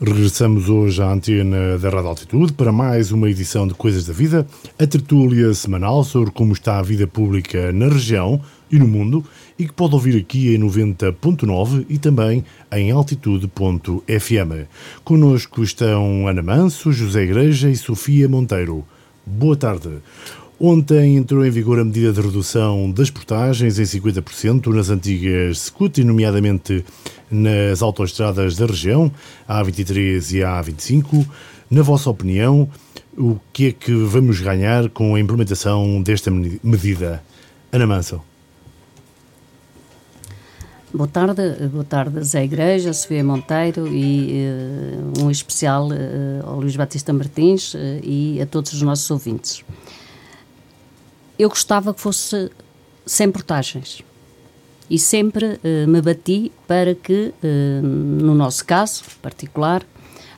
Regressamos hoje à antena da Rádio Altitude para mais uma edição de Coisas da Vida, a tertúlia semanal sobre como está a vida pública na região e no mundo e que pode ouvir aqui em 90.9 e também em altitude.fm. Conosco estão Ana Manso, José Igreja e Sofia Monteiro. Boa tarde. Ontem entrou em vigor a medida de redução das portagens em 50% nas antigas SCUT, nomeadamente nas autoestradas da região, a A23 e a A25. Na vossa opinião, o que é que vamos ganhar com a implementação desta medida? Ana Manso. Boa tarde, boa tarde Zé Igreja, Sofia Monteiro e uh, um especial uh, ao Luís Batista Martins uh, e a todos os nossos ouvintes. Eu gostava que fosse sem portagens e sempre me bati para que, no nosso caso particular,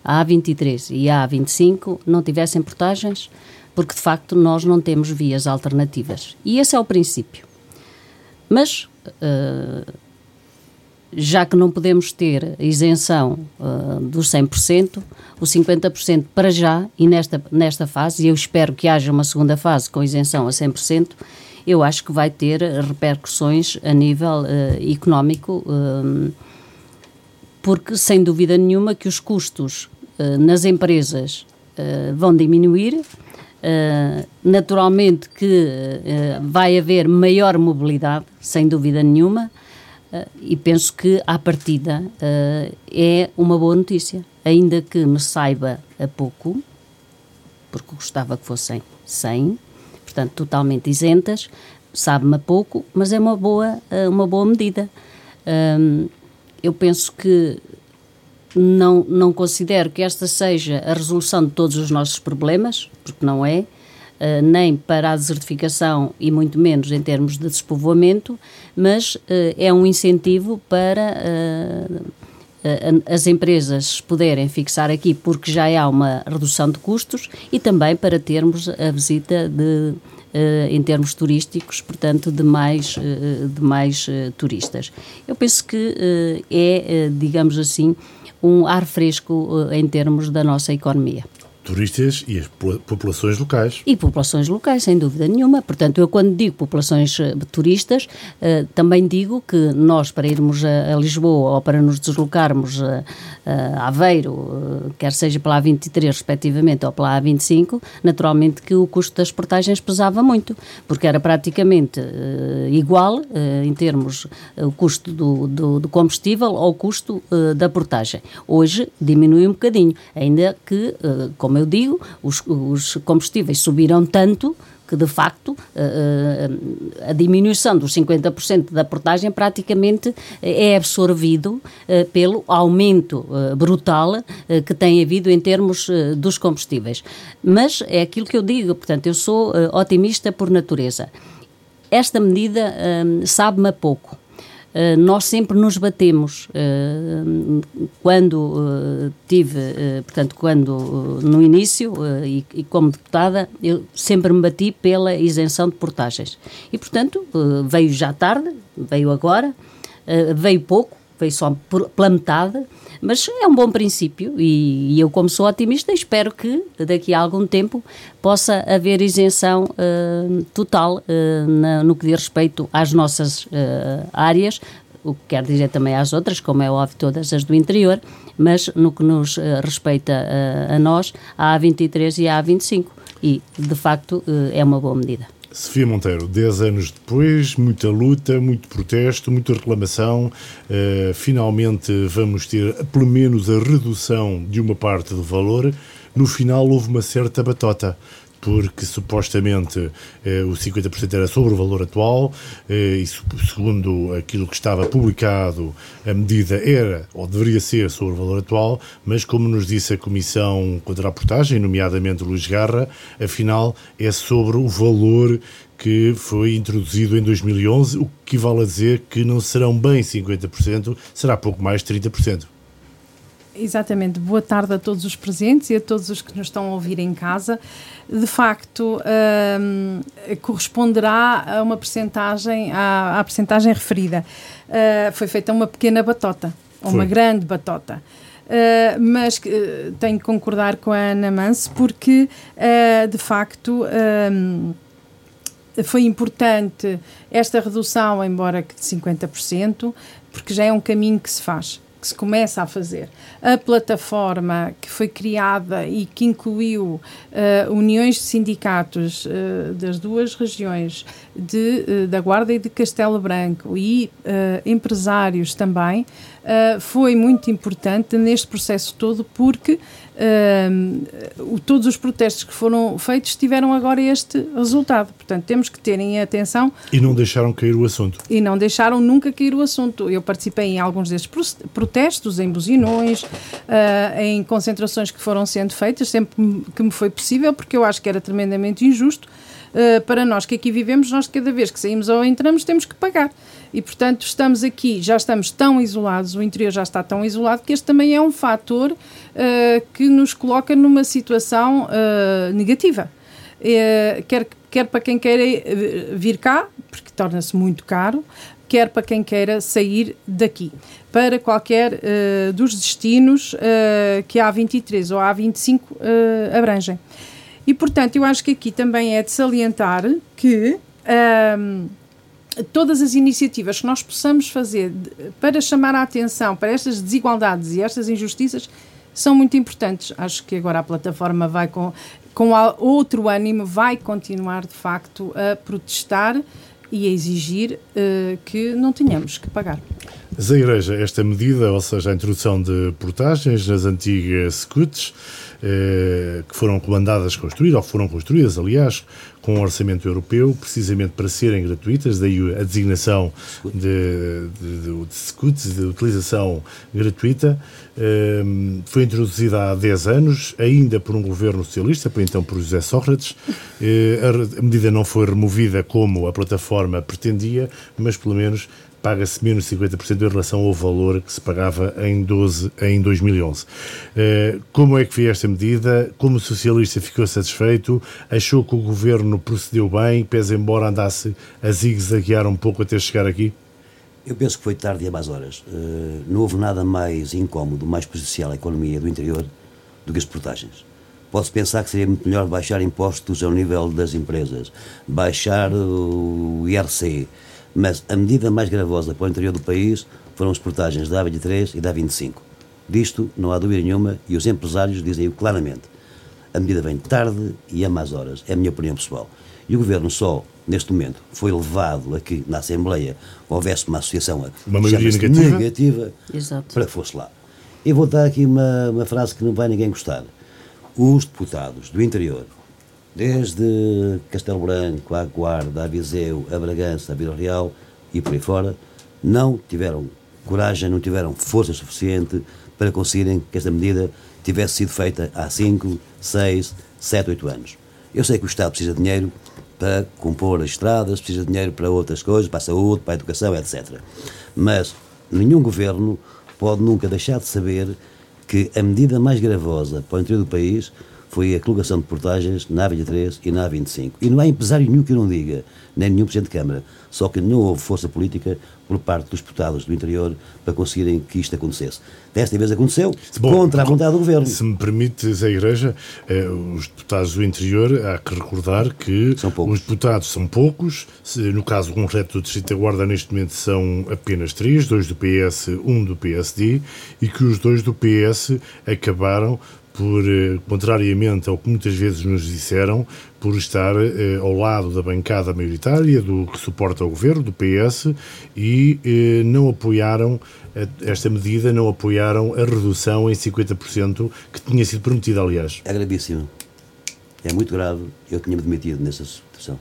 a A23 e a A25 não tivessem portagens, porque de facto nós não temos vias alternativas. E esse é o princípio. Mas já que não podemos ter isenção uh, dos 100%, o 50% para já, e nesta, nesta fase, e eu espero que haja uma segunda fase com isenção a 100%, eu acho que vai ter repercussões a nível uh, económico, uh, porque sem dúvida nenhuma que os custos nas empresas vão diminuir, naturalmente que vai haver maior mobilidade, sem dúvida nenhuma, e penso que, à partida, uh, é uma boa notícia. Ainda que me saiba a pouco, porque gostava que fossem 100, portanto, totalmente isentas, sabe-me a pouco, mas é uma boa, uh, uma boa medida. eu penso que não, não considero que esta seja a resolução de todos os nossos problemas, porque não é, uh, nem para a desertificação e muito menos em termos de despovoamento, mas uh, é um incentivo para uh, as empresas poderem fixar aqui porque já há uma redução de custos e também para termos a visita de em termos turísticos, portanto, de mais, de mais turistas. Eu penso que é, digamos assim, um ar fresco em termos da nossa economia turistas e as populações locais. E populações locais, sem dúvida nenhuma. Portanto, eu quando digo populações uh, turistas, uh, também digo que nós, para irmos a, a Lisboa ou para nos deslocarmos a, a Aveiro, quer seja pela A23 respectivamente ou pela A25, naturalmente que o custo das portagens pesava muito, porque era praticamente igual em termos o custo do, do, do, combustível ao custo da portagem. Hoje diminui um bocadinho, ainda que, como eu digo, os, os combustíveis subiram tanto que de facto eh, eh, a diminuição dos 50% da portagem praticamente é absorvido eh, pelo aumento brutal que tem havido em termos dos combustíveis. Mas é aquilo que eu digo, portanto, eu sou otimista por natureza. Esta medida sabe-me pouco. Uh, nós sempre nos batemos uh, quando uh, tive, portanto, quando no início e, como deputada, eu sempre me bati pela isenção de portagens. E, portanto, veio já tarde, veio agora, veio pouco, veio só pela metade, mas é um bom princípio e, eu, como sou otimista, espero que daqui a algum tempo possa haver isenção uh, total uh, na, no que diz respeito às nossas uh, áreas, o que quer dizer também às outras, como é óbvio, todas as do interior, mas no que nos respeita a nós, a A23 e a A25. E, de facto, é uma boa medida. Sofia Monteiro, 10 anos depois, muita luta, muito protesto, muita reclamação. Uh, finalmente vamos ter pelo menos a redução de uma parte do valor. No final houve uma certa batota porque supostamente eh, o 50% era sobre o valor atual eh, e segundo aquilo que estava publicado a medida era ou deveria ser sobre o valor atual, mas como nos disse a Comissão contra a Portagem, nomeadamente Luís Garra, afinal é sobre o valor que foi introduzido em 2011, o que vale a dizer que não serão bem 50%, será pouco mais de 30%. Exatamente. Boa tarde a todos os presentes e a todos os que nos estão a ouvir em casa. De facto, um, corresponderá a uma percentagem, à, à percentagem referida. Uh, foi feita uma pequena batota, ou uma grande batota. uh, mas uh, tenho que concordar com a Ana Mance porque, uh, de facto, um, foi importante esta redução, embora que de 50%, porque já é um caminho que se faz que se começa a fazer. A plataforma que foi criada e que incluiu uh, uniões de sindicatos uh, das duas regiões, de, uh, da Guarda e de Castelo Branco, e empresários também, foi muito importante neste processo todo, porque uh, todos os protestos que foram feitos tiveram agora este resultado. Portanto, temos que terem atenção. E não deixaram cair o assunto. E não deixaram nunca cair o assunto. Eu participei em alguns desses protestos, em buzinões, uh, em concentrações que foram sendo feitas, sempre que me foi possível, porque eu acho que era tremendamente injusto. Uh, para nós que aqui vivemos, nós cada vez que saímos ou entramos temos que pagar. E, portanto, estamos aqui, já estamos tão isolados, o interior já está tão isolado, que este também é um fator uh, que nos coloca numa situação uh, negativa. Uh, quer, quer para quem queira vir cá, porque torna-se muito caro, quer para quem queira sair daqui, para qualquer dos destinos que a A23 ou a A25 abrangem. E, portanto, eu acho que aqui também é de salientar que todas as iniciativas que nós possamos fazer para chamar a atenção para estas desigualdades e estas injustiças são muito importantes. Acho que agora a plataforma vai com, com outro ânimo, vai continuar de facto a protestar e a exigir uh, que não tenhamos que pagar. Mas a Igreja, esta medida, ou seja, a introdução de portagens nas antigas scouts, eh, que foram comandadas construir, ou foram construídas, aliás, com um orçamento europeu, precisamente para serem gratuitas, daí a designação de, de, de, de de utilização gratuita, eh, foi introduzida há 10 anos, ainda por um governo socialista, então por José Sócrates. Eh, a medida não foi removida como a plataforma pretendia, mas pelo menos paga-se menos 50% em relação ao valor que se pagava em, 12, em 2011. Eh, como é que foi esta medida? Como socialista ficou satisfeito? Achou que o governo procedeu bem, pese embora andasse a zigue-zaguear um pouco até chegar aqui? Eu penso que foi tarde e a mais horas. Uh, não houve nada mais incómodo, mais prejudicial à economia do interior do que as portagens. Pode-se pensar que seria muito melhor baixar impostos ao nível das empresas, baixar o IRC, mas a medida mais gravosa para o interior do país foram as portagens da A23 e da A25. Disto não há dúvida nenhuma e os empresários dizem-o claramente. A medida vem tarde e a más horas, é a minha opinião pessoal. E o Governo só, neste momento, foi levado a que na Assembleia houvesse uma associação uma maioria negativa, negativa para que fosse lá. Eu vou dar aqui uma, uma frase que não vai ninguém gostar. Os deputados do interior desde Castelo Branco, a Guarda, a Viseu, a Bragança, a Vila Real e por aí fora, não tiveram coragem, não tiveram força suficiente para conseguirem que esta medida tivesse sido feita há 5, 6, 7, 8 anos. Eu sei que o Estado precisa de dinheiro para compor as estradas, precisa de dinheiro para outras coisas, para a saúde, para a educação, etc. Mas nenhum governo pode nunca deixar de saber que a medida mais gravosa para o interior do país foi a colocação de portagens na A23 e na A25. E não há empresário nenhum que não diga, nem nenhum Presidente de Câmara, só que não houve força política por parte dos deputados do interior para conseguirem que isto acontecesse. Desta vez aconteceu, Bom, contra a vontade do Governo. Se me permites, a Igreja, eh, os deputados do interior, há que recordar que os deputados são poucos, no caso concreto do Distrito da Guarda, neste momento são apenas três, dois do PS, um do PSD, e que os dois do PS acabaram por, eh, contrariamente ao que muitas vezes nos disseram, por estar eh, ao lado da bancada maioritária, do que suporta o governo, do PS, e eh, não apoiaram esta medida, não apoiaram a redução em 50% que tinha sido prometida, aliás. É gravíssimo. É muito grave. Eu tinha-me demitido nessa situação.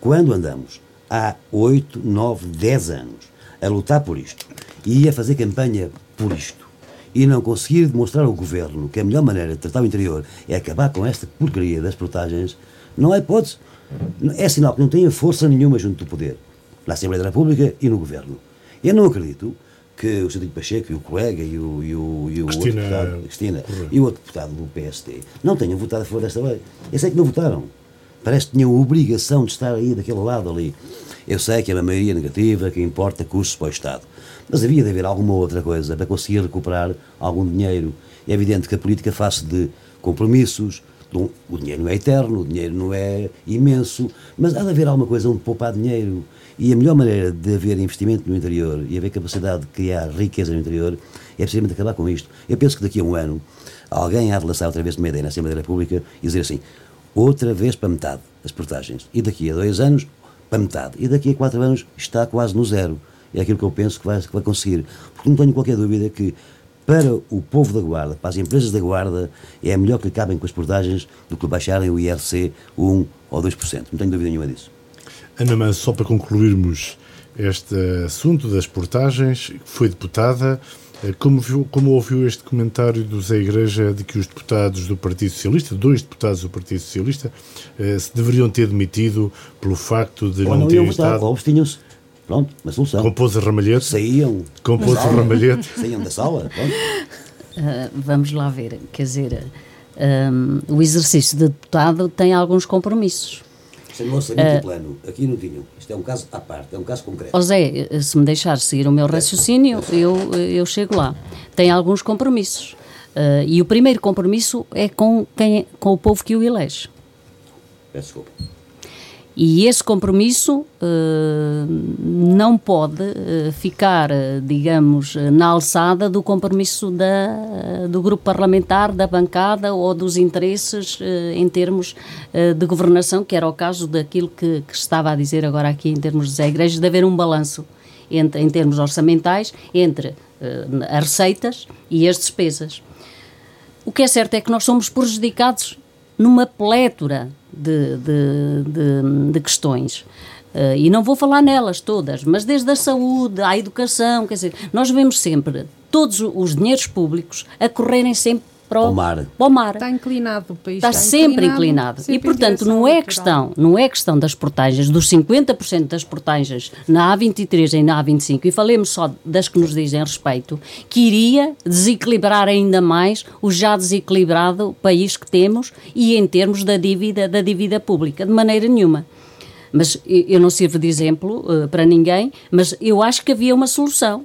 Quando andamos há 8, 9, 10 anos a lutar por isto e a fazer campanha por isto, e não conseguir demonstrar ao governo que a melhor maneira de tratar o interior é acabar com esta porcaria das portagens, não é hipótese. É sinal que não tem força nenhuma junto do poder, na Assembleia da República e no governo. Eu não acredito que o Sr. Pacheco e o colega e o, e o, e o Cristina, outro deputado, Cristina, e o outro deputado do PSD não tenham votado a favor desta lei. Eu sei que não votaram. Parece que tinham a obrigação de estar aí daquele lado ali. Eu sei que é uma maioria negativa, que importa custos para o Estado. Mas havia de haver alguma outra coisa para conseguir recuperar algum dinheiro. É evidente que a política faz de compromissos, o dinheiro não é eterno, o dinheiro não é imenso, mas há de haver alguma coisa onde poupar dinheiro. E a melhor maneira de haver investimento no interior e haver capacidade de criar riqueza no interior é precisamente acabar com isto. Eu penso que daqui a um ano alguém há de lançar outra vez uma ideia na Assembleia da República e dizer assim: outra vez para metade as portagens. E daqui a dois anos, para metade. E daqui a quatro anos está quase no zero. É aquilo que eu penso que vai, que vai conseguir. Porque não tenho qualquer dúvida que para o povo da Guarda, para as empresas da Guarda, é melhor que acabem com as portagens do que baixarem o IRC 1 ou 2%. Não tenho dúvida nenhuma disso. Ana, mas só para concluirmos este assunto das portagens, foi deputada, como, viu, como ouviu este comentário do Zé Igreja de que os deputados do Partido Socialista, dois deputados do Partido Socialista, eh, se deveriam ter demitido pelo facto de ou não, não terem estado... Ou tinham-se Pronto, uma solução. Compôs a ramalhete. Saíam. Compôs a ramalhete. Saíam da sala. Uh, vamos lá ver. Quer dizer, um, o exercício de deputado tem alguns compromissos. Sem o orçamento uh, plano, aqui não tinham. Isto é um caso à parte, é um caso concreto. José, se me deixar seguir o meu raciocínio, eu, eu chego lá. Tem alguns compromissos. Uh, e o primeiro compromisso é com, quem, com o povo que o elege. Peço desculpa. E esse compromisso uh, não pode uh, ficar, digamos, na alçada do compromisso da, do grupo parlamentar, da bancada ou dos interesses em termos de governação, que era o caso daquilo que, que, estava a dizer agora aqui em termos de Zé Igrejas, de haver um balanço entre, em termos orçamentais entre as receitas e as despesas. O que é certo é que nós somos prejudicados numa plétora de, de, de, de questões. Uh, e não vou falar nelas todas, mas desde a saúde à educação, quer dizer, nós vemos sempre todos os dinheiros públicos a correrem sempre para o, mar. Para o mar. Está inclinado o país. Está, está sempre inclinado. inclinado. Sempre e, portanto, não é, questão, não é questão das portagens, dos 50% das portagens na A23 e na A25, e falemos só das que nos dizem respeito, que iria desequilibrar ainda mais o já desequilibrado país que temos e em termos da dívida, da dívida pública, de maneira nenhuma. Mas eu não sirvo de exemplo uh, para ninguém, mas eu acho que havia uma solução,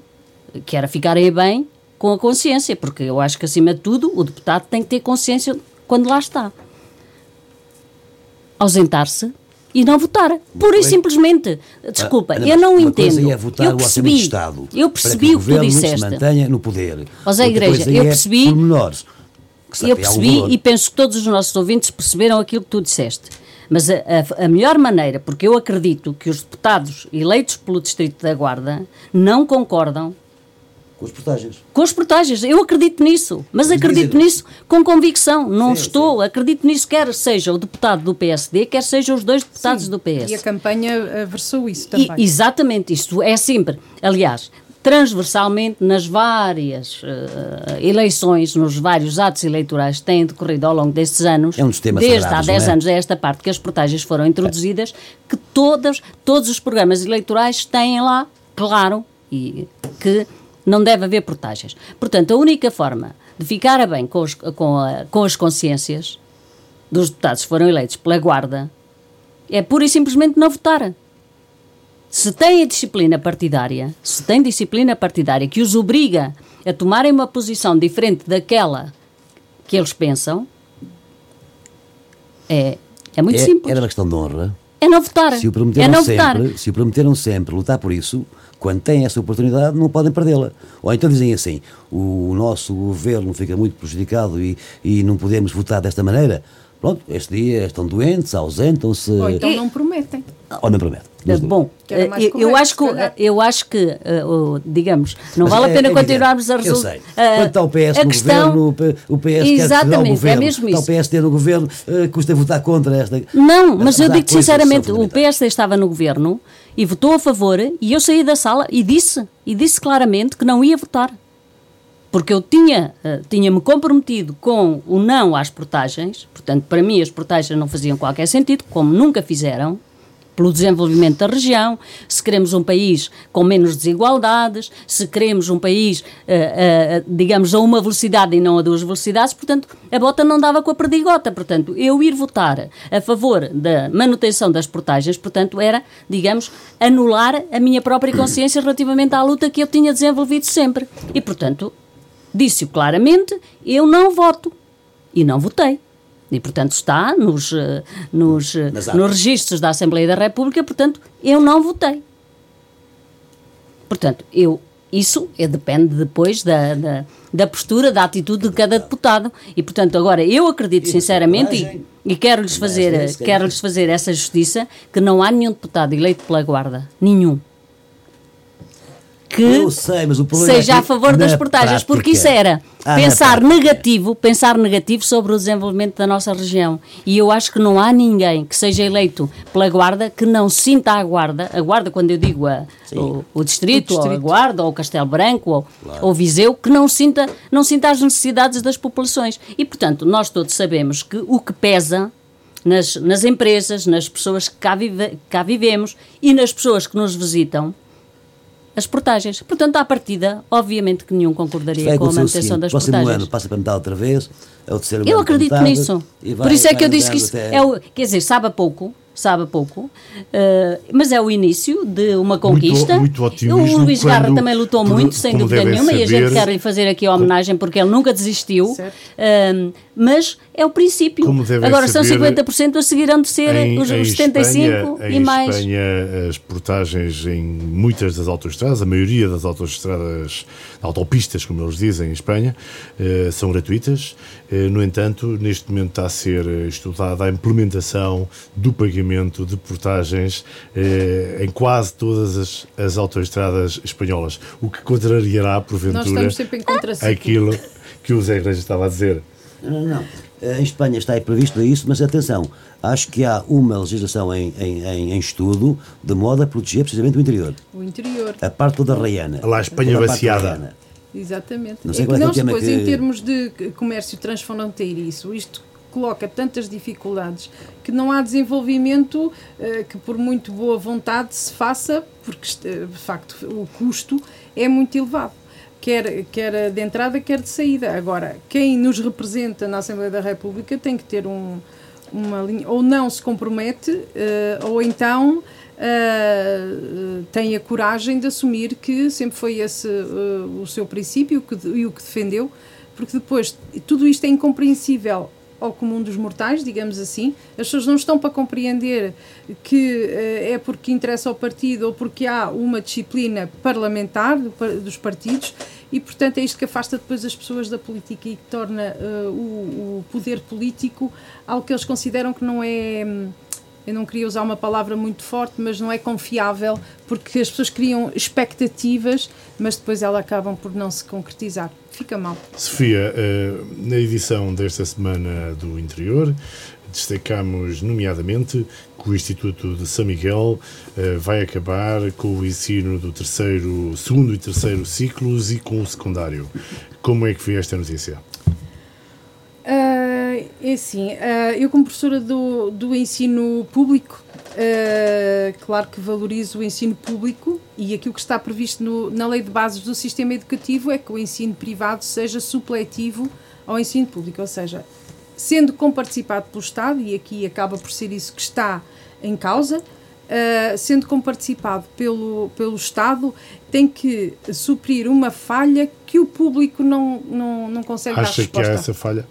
que era ficarem bem com a consciência, porque eu acho que, acima de tudo, o deputado tem que ter consciência quando lá está. Ausentar-se e não votar. Pura e simplesmente. Desculpa, ah, eu não entendo. É votar eu percebi, o Estado eu percebi o que tu disseste. se mantenha no poder. José Igreja, eu é percebi. É eu percebi e penso que todos os nossos ouvintes perceberam aquilo que tu disseste. Mas a, a, a, melhor maneira, porque eu acredito que os deputados eleitos pelo Distrito da Guarda não concordam com as portagens. Com as portagens, eu acredito nisso, mas acredito nisso com convicção, não sim, estou, sim. acredito nisso, quer seja o deputado do PSD, quer seja os dois deputados sim. do PS. E a campanha versou isso também. E, exatamente, isto é sempre, aliás, transversalmente nas várias uh, eleições, nos vários atos eleitorais que têm decorrido ao longo destes anos, é um dos temas desde há 10 é? anos a esta parte que as portagens foram introduzidas, que todas, todos os programas eleitorais têm lá, claro, e que não deve haver portagens. Portanto, a única forma de ficar a bem com, os, com, a, com as consciências dos deputados que foram eleitos pela Guarda é pura e simplesmente não votar. Se tem a disciplina partidária, se tem disciplina partidária que os obriga a tomarem uma posição diferente daquela que eles pensam, é, é muito é, simples. Era uma questão de honra. É não votar. Se o prometeram, é não sempre, votar. se o prometeram sempre lutar por isso, quando têm essa oportunidade, não podem perdê-la. Ou então dizem assim: o nosso governo fica muito prejudicado e, e não podemos votar desta maneira. Pronto, este dia estão doentes, ausentam-se. Ou então não prometem. Ou não prometem. Bom, eh, eu, eu, acho que, eu acho que, digamos, não Mas vale é, a pena é continuarmos a resolver. Eu sei. Quando está o PS no questão, governo, o PS exatamente, quer o governo. É mesmo isso. Está o PSD no governo, custa votar contra esta. Não, mas eu digo sinceramente, o PSD estava no governo e votou a favor e eu saí da sala e disse, e disse claramente que não ia votar. Porque eu tinha, uh, tinha-me comprometido com o não às portagens, portanto, para mim as portagens não faziam qualquer sentido, como nunca fizeram, pelo desenvolvimento da região, se queremos um país com menos desigualdades, se queremos um país, uh, uh, digamos, a uma velocidade e não a duas velocidades, portanto, a bota não dava com a perdigota. Portanto, eu ir votar a favor da manutenção das portagens, portanto, era, digamos, anular a minha própria consciência relativamente à luta que eu tinha desenvolvido sempre. E, portanto, disse-o claramente, eu não voto. E não votei. E, portanto, está nos, eh, nos, eh, nos registros da Assembleia da República, portanto, eu não votei. Portanto, eu, isso é, depende depois da, da, da, postura, da atitude de cada deputado. E, portanto, agora, eu acredito sinceramente, e, e quero-lhes fazer, quero fazer essa justiça, que não há nenhum deputado eleito pela Guarda. Nenhum que sei, seja é a favor das portagens, prática. porque isso era ah, pensar negativo, pensar negativo sobre o desenvolvimento da nossa região. E eu acho que não há ninguém que seja eleito pela Guarda que não sinta a Guarda, a Guarda quando eu digo a, o, o, distrito, o, distrito, ou a Guarda, ou o Castelo Branco, ou, claro. ou Viseu, que não sinta, não sinta as necessidades das populações. E, portanto, nós todos sabemos que o que pesa nas, nas empresas, nas pessoas que cá, vive, cá vivemos e nas pessoas que nos visitam, as portagens. Portanto, à partida, obviamente que nenhum concordaria com a manutenção das próximo portagens. ano passa para metade outra vez, é o terceiro Eu acredito nisso. Vai, Por isso é que eu disse que isso é o, quer dizer, sabe a pouco, sabe pouco, uh, mas é o início de uma conquista. Muito, muito o Luís Garra também lutou muito, sem dúvida nenhuma, saber, e a gente quer lhe fazer aqui a homenagem porque ele nunca desistiu. Uh, mas é o princípio. Agora são 50% a seguirão de ser em, os, os 75% Espanha, e mais. Em Espanha, as portagens em muitas das autoestradas, a maioria das autoestradas, autopistas, como eles dizem em Espanha, uh, são gratuitas. no entanto, neste momento está a ser estudada a implementação do pagamento pagamento de portagens eh, em quase todas as, as autoestradas espanholas, o que contrariará, porventura, aquilo que o Zé Igreja estava a dizer. Não, não. Em Espanha está previsto isso, mas atenção, acho que há uma legislação em, em, em, estudo de modo a proteger precisamente o interior. O interior. A parte toda reiana. Lá a Espanha vaciada. Exatamente. Não sei é que não, é depois, que... em termos de comércio transfronteiriço, isto coloca tantas dificuldades que não há desenvolvimento uh, que por muito boa vontade se faça, porque uh, de facto o custo é muito elevado. Quer, quer de entrada, quer de saída. Agora, quem nos representa na Assembleia da República tem que ter um, uma linha, ou não se compromete, uh, ou então tem a coragem de assumir que sempre foi esse o seu princípio que, e o que defendeu, porque depois tudo isto é incompreensível ao comum dos mortais, digamos assim. As pessoas não estão para compreender que uh, é porque interessa ao partido ou porque há uma disciplina parlamentar do, dos partidos e, portanto, é isto que afasta depois as pessoas da política e que torna uh, o, o, poder político algo que eles consideram que não é. Eu não queria usar uma palavra muito forte, mas não é confiável, porque as pessoas criam expectativas, mas depois elas acabam por não se concretizar fica mal. Sofia, eh, na edição desta semana do Interior, destacamos nomeadamente que o Instituto de São Miguel eh, vai acabar com o ensino do terceiro, segundo e terceiro ciclos e com o secundário. Como é que foi esta notícia? É assim, uh, eu como professora do, do ensino público Uh, claro que valorizo o ensino público e aquilo que está previsto no, na lei de bases do sistema educativo é que o ensino privado seja supletivo ao ensino público, ou seja, sendo comparticipado pelo Estado, e aqui acaba por ser isso que está em causa, uh, sendo comparticipado pelo, pelo Estado, tem que suprir uma falha que o público não, não, não consegue Acha dar resposta. Acha que há essa falha?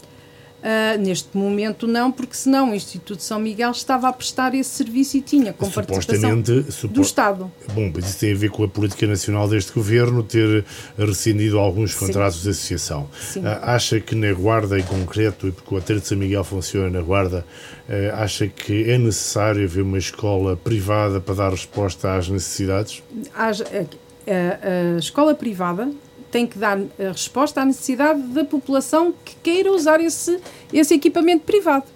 Uh, neste momento não, porque senão o Instituto de São Miguel estava a prestar esse serviço e tinha com participação do Estado. Bom, mas isso tem a ver com a política nacional deste governo ter rescindido alguns contratos Sim. de associação. Uh, acha que na Guarda em concreto, e porque o Aterro de São Miguel funciona na Guarda, uh, acha que é necessário haver uma escola privada para dar resposta às necessidades? a, a escola privada tem que dar a resposta à necessidade da população que queira usar esse, esse equipamento privado.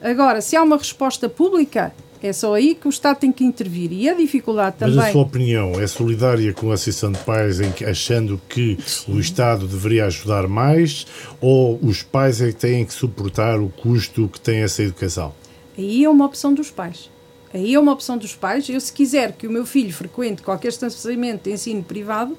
Agora, se há uma resposta pública, é só aí que o Estado tem que intervir. E a dificuldade também. Mas a sua opinião é solidária com a Associação de Pais em que, achando que Sim. o Estado deveria ajudar mais ou os pais é que têm que suportar o custo que tem essa educação? Aí é uma opção dos pais. Aí é uma opção dos pais. Eu, se quiser que o meu filho frequente qualquer estabelecimento de ensino privado,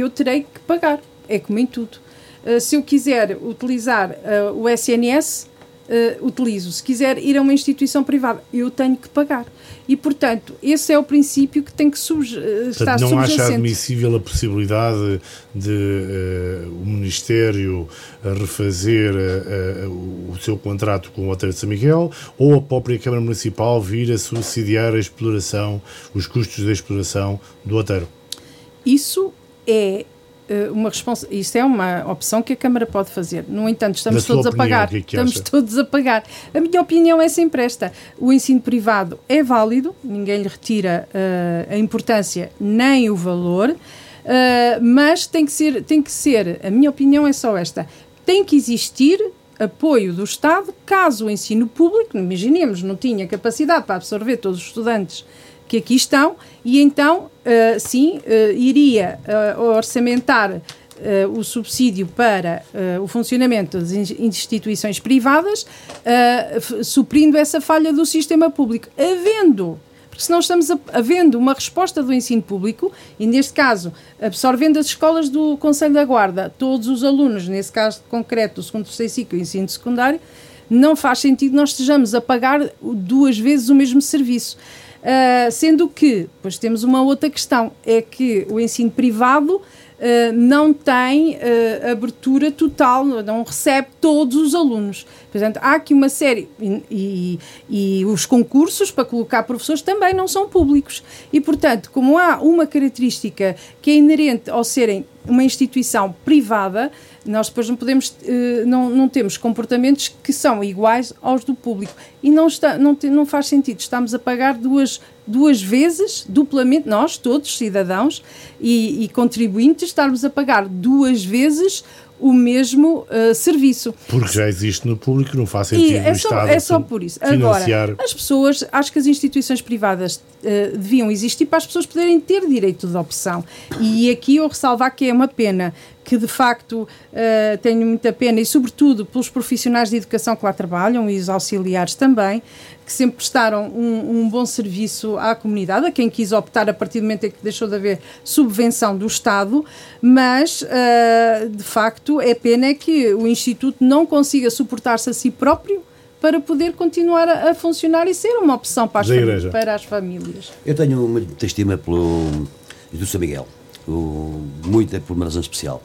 eu terei que pagar. É como em tudo. Uh, se eu quiser utilizar uh, o SNS, uh, utilizo. Se quiser ir a uma instituição privada, eu tenho que pagar. E, portanto, esse é o princípio que tem que uh, estar não acha admissível a possibilidade de uh, o Ministério refazer o seu contrato com o Hotel de São Miguel ou a própria Câmara Municipal vir a subsidiar a exploração, os custos da exploração do hotel? Isso é eh, uma responsa isso é uma opção que a Câmara pode fazer. No entanto, estamos todos opinião, a pagar. Que é que estamos todos a pagar. A minha opinião é sempre esta: o ensino privado é válido, ninguém lhe retira uh, a importância nem o valor, uh, mas tem que ser, tem que ser. A minha opinião é só esta: tem que existir apoio do Estado caso o ensino público, imaginemos, não tinha capacidade para absorver todos os estudantes que aqui estão, e então, uh, sim, uh, iria uh, orçamentar o subsídio para o funcionamento das instituições privadas, suprindo essa falha do sistema público. Havendo porque senão estamos a, havendo uma resposta do ensino público, e neste caso, absorvendo as escolas do Conselho da Guarda, todos os alunos, nesse caso concreto, do segundo, terceiro ciclo e ensino secundário, não faz sentido nós estejamos a pagar duas vezes o mesmo serviço. Uh, sendo que, depois temos uma outra questão, é que o ensino privado Uh, não tem uh, abertura total, não recebe todos os alunos. Portanto, há aqui uma série. E, e, e, os concursos para colocar professores também não são públicos. E, portanto, como há uma característica que é inerente ao serem uma instituição privada, nós depois não podemos, eh, não, não temos comportamentos que são iguais aos do público. E não, está, não, não faz sentido. Estamos a pagar duas, duas vezes, duplamente, nós, todos, cidadãos e, e contribuintes, estarmos a pagar duas vezes o mesmo uh, serviço. Porque já existe no público, não faz sentido e é só, Estado É só por isso. Financiar... Agora, as pessoas, acho que as instituições privadas uh, deviam existir para as pessoas poderem ter direito de opção. E aqui eu ressalvar que é uma pena que de facto uh, tenho muita pena e sobretudo pelos profissionais de educação que lá trabalham e os auxiliares também, que sempre prestaram um, um, bom serviço à comunidade, a quem quis optar a partir do momento em que deixou de haver subvenção do Estado, mas uh, de facto é pena que o Instituto não consiga suportar-se a si próprio para poder continuar a, a funcionar e ser uma opção para as, para as famílias. Eu tenho muita estima pelo Instituto São Miguel, o, muita por uma razão especial.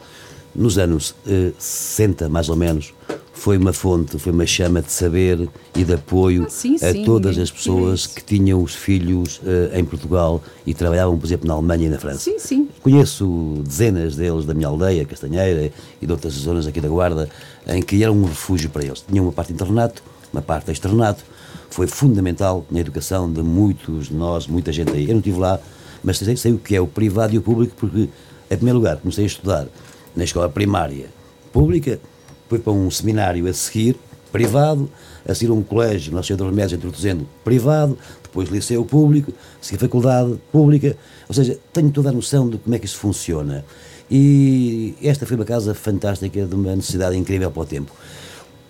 Nos anos eh, 60, mais ou menos, foi uma fonte, foi uma chama de saber e de apoio ah, sim, a sim, todas as pessoas que tinham os filhos uh, em Portugal e trabalhavam, por exemplo, na Alemanha e na França. Sim, sim. Conheço dezenas deles da minha aldeia, Castanheira, e de outras zonas aqui da Guarda, em que era um refúgio para eles. Tinham uma parte de internato, uma parte de externato. Foi fundamental na educação de muitos de nós, muita gente aí. Eu não estive lá, mas sei, sei o que é o privado e o público, porque, em primeiro lugar, comecei a estudar na escola primária pública, fui para um seminário a seguir, privado, a seguir um colégio, Nossa Senhora dos Remédios, introduzindo privado, depois liceu público, seguir faculdade pública, ou seja, tenho toda a noção de como é que isso funciona. E esta foi uma casa fantástica, de uma necessidade incrível para o tempo.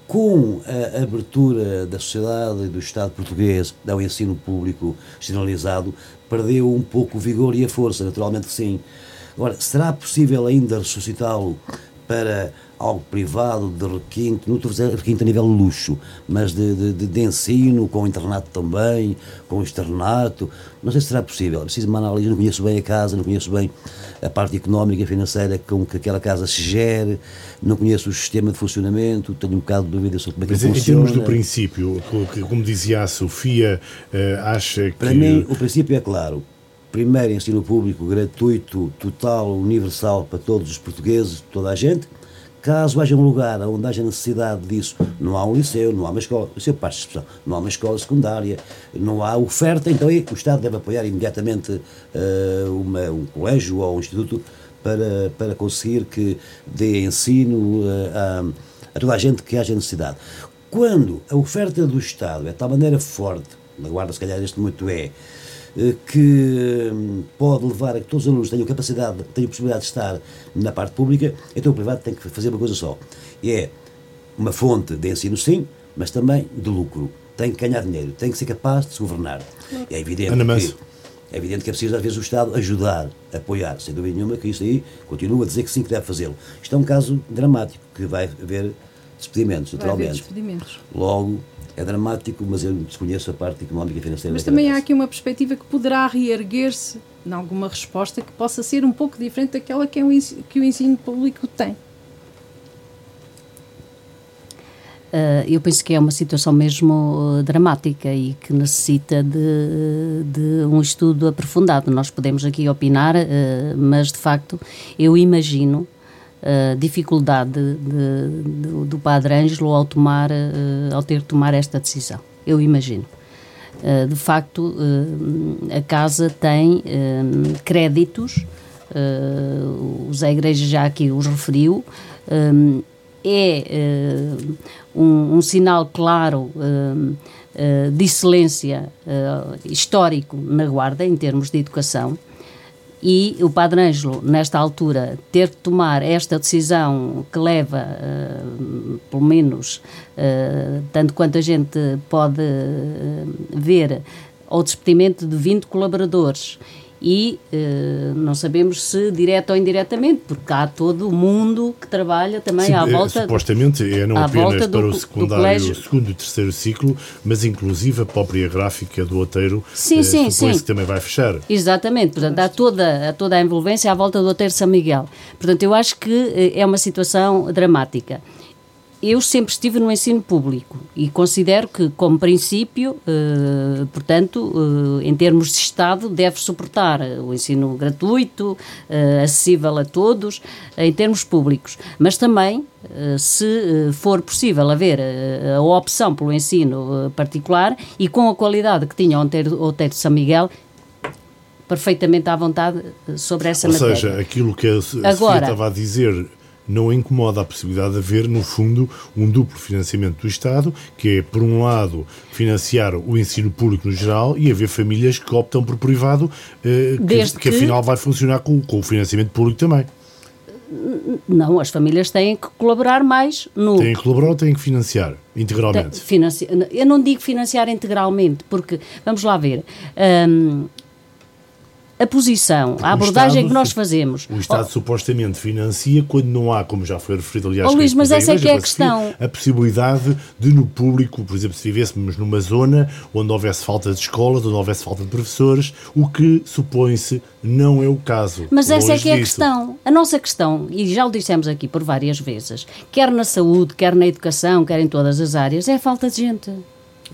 Com a abertura da sociedade e do Estado português ao ensino público generalizado, perdeu um pouco o vigor e a força, naturalmente sim. Agora, será possível ainda ressuscitá-lo para algo privado, de requinte, não estou a dizer requinte a nível luxo, mas de, de, de, ensino, com internato também, com externato, não sei se será possível, preciso uma análise, não conheço bem a casa, não conheço bem a parte económica e financeira com que aquela casa se gere, não conheço o sistema de funcionamento, tenho um bocado de dúvida sobre como é que mas, funciona. Em termos do princípio, como dizia a Sofia, eh, acha que... Para mim, o princípio é claro, primeiro ensino público gratuito, total, universal para todos os portugueses, toda a gente, Caso haja um lugar onde haja necessidade disso, não há um liceu, não há uma escola, liceu parte expressão, não há uma escola secundária, não há oferta, então aí o Estado deve apoiar imediatamente uh, uma, um colégio ou um instituto para, para conseguir que dê ensino uh, a, a toda a gente que haja necessidade. Quando a oferta do Estado é de tal maneira forte, na Guarda se calhar neste momento é, eh, que hum, pode levar a que todos os alunos tenham capacidade, tenham possibilidade de estar na parte pública, então o privado tem que fazer uma coisa só. E é uma fonte de ensino, sim, mas também de lucro. tem que ganhar dinheiro, tem que ser capaz de se governar. É evidente Ana que é evidente que é preciso, às vezes, o Estado ajudar, apoiar, sem dúvida nenhuma, que isso aí continua a dizer que sim, que deve fazê-lo. Isto é um caso dramático, que vai haver despedimentos, naturalmente. despedimentos. Logo, é dramático, mas eu desconheço a parte económica e financeira Mas também há aqui uma perspectiva que poderá reerguer-se em alguma resposta que possa ser um pouco diferente daquela que, é que o ensino público tem. Uh, eu penso que é uma situação mesmo uh, dramática e que necessita de, de um estudo aprofundado. Nós podemos aqui opinar, uh, mas de facto eu imagino dificuldade de- de- do, Padre Ângelo ao, tomar, uh, ao ter que tomar esta decisão. Eu imagino. Uh, de facto, uh, a casa tem créditos, uh, o Zé Igreja já aqui os referiu, é um, um sinal claro de excelência histórico na Guarda, em termos de educação, e o Padre Ângelo, nesta altura, ter que tomar esta decisão que leva, eh, pelo menos, eh, tanto quanto a gente pode eh, ver, ao despedimento de 20 colaboradores e eh, não sabemos se direto ou indiretamente, porque há todo o mundo que trabalha também Sim, à é, volta. supostamente é não apenas do para o secundário, segundo e terceiro ciclo, mas inclusive a própria gráfica do Oteiro Sim, eh, sim, sim. que também vai fechar. Exatamente, portanto, há toda, há toda a envolvência à volta do Oteiro São Miguel. Portanto, eu acho que eh, é uma situação dramática. Eu sempre estive no ensino público e considero que, como princípio, eh, portanto, eh, em termos de Estado, deve suportar eh, o ensino gratuito, eh, acessível a todos, em termos públicos. Mas também, se for possível haver a opção pelo ensino particular e com a qualidade que tinha o Oteiro, o Oteiro de São Miguel, perfeitamente à vontade sobre essa Ou matéria. seja, aquilo que a Agora- estava a dizer não incomoda a possibilidade de haver, no fundo, um duplo financiamento do Estado, que é, por um lado, financiar o ensino público no geral e haver famílias que optam por privado, eh, que, que afinal vai funcionar com, com o financiamento público também. Não, as famílias têm que colaborar mais no. Têm que colaborar ou têm que financiar integralmente? financi- Eu não digo financiar integralmente, porque, vamos lá ver, hum, a posição, a O abordagem Estado- que nós fazemos. O Estado supostamente financia quando não há, como já foi referido, aliás, Oh, Luís, mas a essa é que é a questão. A possibilidade de no público, por exemplo, se vivêssemos numa zona onde houvesse falta de escolas, onde houvesse falta de professores, o que supõe-se não é o caso. Mas essa é que é a questão. A nossa questão, e já o dissemos aqui por várias vezes, quer na saúde, quer na educação, quer em todas as áreas, é a falta de gente.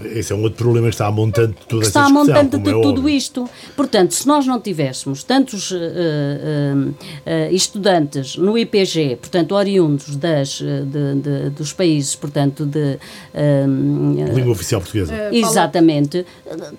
Esse é um outro problema que está a montante de toda que está a montante de é tudo óbvio. isto. Portanto, se nós não tivéssemos tantos eh, eh, eh, estudantes no IPG, portanto, oriundos das, eh, de- de- dos países, portanto, de. eh, Língua oficial portuguesa. Eh, Exatamente.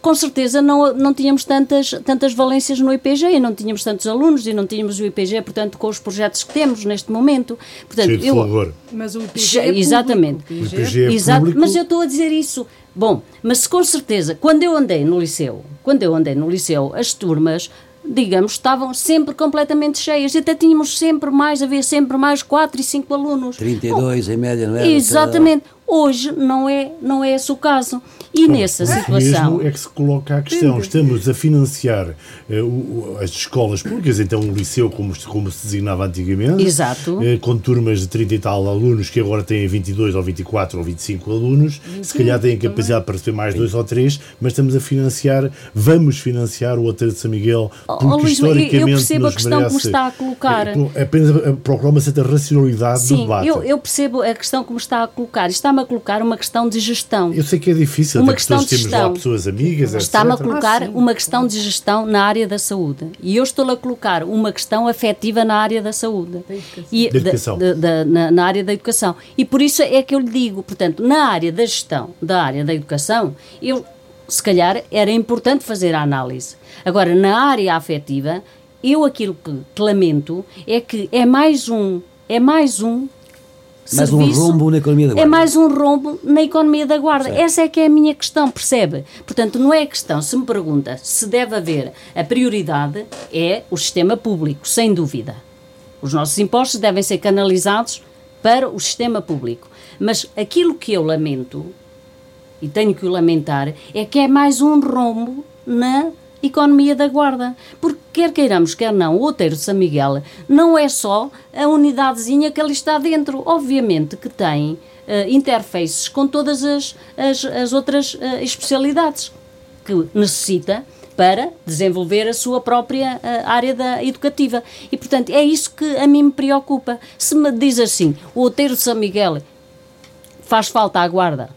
Com certeza não, não tínhamos tantas, tantas valências no IPG e não tínhamos tantos alunos e não tínhamos o IPG, portanto, com os projetos que temos neste momento. Portanto, Cheio de eu, fulgor. Mas o IPG é público, exatamente. o IPG é Exato, público. mas eu estou a dizer isso. Bom, mas com certeza, quando eu andei no liceu, quando eu andei no liceu, as turmas, digamos, estavam sempre completamente cheias e até tínhamos sempre mais, havia sempre mais 4 e 5 alunos. 32 em média, não é? Exatamente. Hoje não é, não é esse o caso. E nessa Isso situação. mesmo é que se coloca a questão. Estamos a financiar o- as escolas públicas, então o liceu, como, se- como se designava antigamente, Exato. eh, com turmas de 30 e tal alunos, que agora têm 22 ou 24 ou 25 alunos, se calhar têm capacidade para receber mais dois ou três, mas estamos a financiar, vamos financiar o Hotel de São Miguel, Oh, porque oh, Luís, eu- eu historicamente percebo a questão que me merece- está a colocar. É, é apenas a procurar uma certa racionalidade do Sim, debate. eu, eu percebo a questão que me está a colocar. Está-me a colocar uma questão de gestão. Eu sei que é difícil, Uma questão pessoas, de temos lá gestão. pessoas amigas, Está-me a colocar Ah, uma questão de gestão na área da saúde. E eu estou a colocar uma questão afetiva na área da saúde. E Da educação. da- da- na, na área da educação. E por isso é que eu lhe digo, portanto, na área da gestão, da área da educação, eu, se calhar, era importante fazer a análise. Agora, na área afetiva, eu aquilo que, que lamento é que é mais um, é mais um Mais um rombo na economia da É Guarda. mais um rombo na economia da Guarda. Essa é que é a minha questão, percebe? Portanto, não é a questão, se me pergunta se deve haver a prioridade, é o sistema público, sem dúvida. Os nossos impostos devem ser canalizados para o sistema público. Mas aquilo que eu lamento e tenho que o lamentar, é que é mais um rombo na economia da Guarda. Porque quer queiramos, quer não, o Outeiro de São Miguel não é só a unidadezinha que ali está dentro. Obviamente que tem uh, interfaces com todas as, as, as outras uh, especialidades que necessita para desenvolver a sua própria uh, área da educativa. E, portanto, é isso que a mim me preocupa. Se me diz assim, o Outeiro de São Miguel faz falta à Guarda,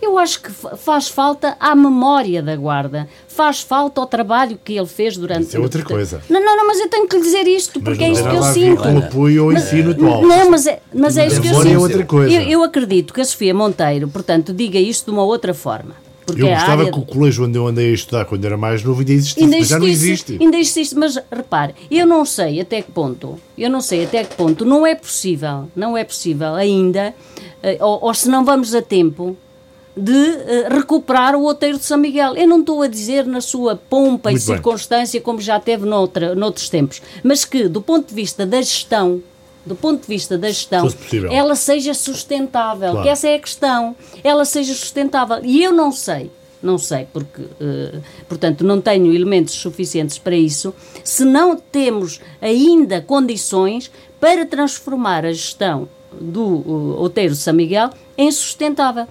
eu acho que faz falta à memória da guarda, faz falta ao trabalho que ele fez durante... Isso é outra coisa. Não, não, não, mas eu tenho que lhe dizer isto, porque é isto que eu sinto. Com apoio ao ensino atual. Não, mas é, mas é isso que eu sinto. é outra coisa. Eu, eu acredito que a Sofia Monteiro, portanto, diga isto de uma outra forma. Porque eu gostava que o colégio onde eu andei a estudar quando era mais novo ainda existisse, ainda mas já não existe. Ainda existe, mas repare, eu não sei até que ponto, eu não sei até que ponto não é possível, não é possível ainda, eh, ou, ou se não vamos a tempo, de uh, recuperar o Outeiro de São Miguel. Eu não estou a dizer na sua pompa Muito e circunstância como já teve noutra, noutros tempos, mas que, do ponto de vista da gestão, do ponto de vista da gestão, ela seja sustentável, claro. que essa é a questão, ela seja sustentável. E eu não sei, não sei, porque, uh, portanto, não tenho elementos suficientes para isso, se não temos ainda condições para transformar a gestão do uh, Outeiro de São Miguel em sustentável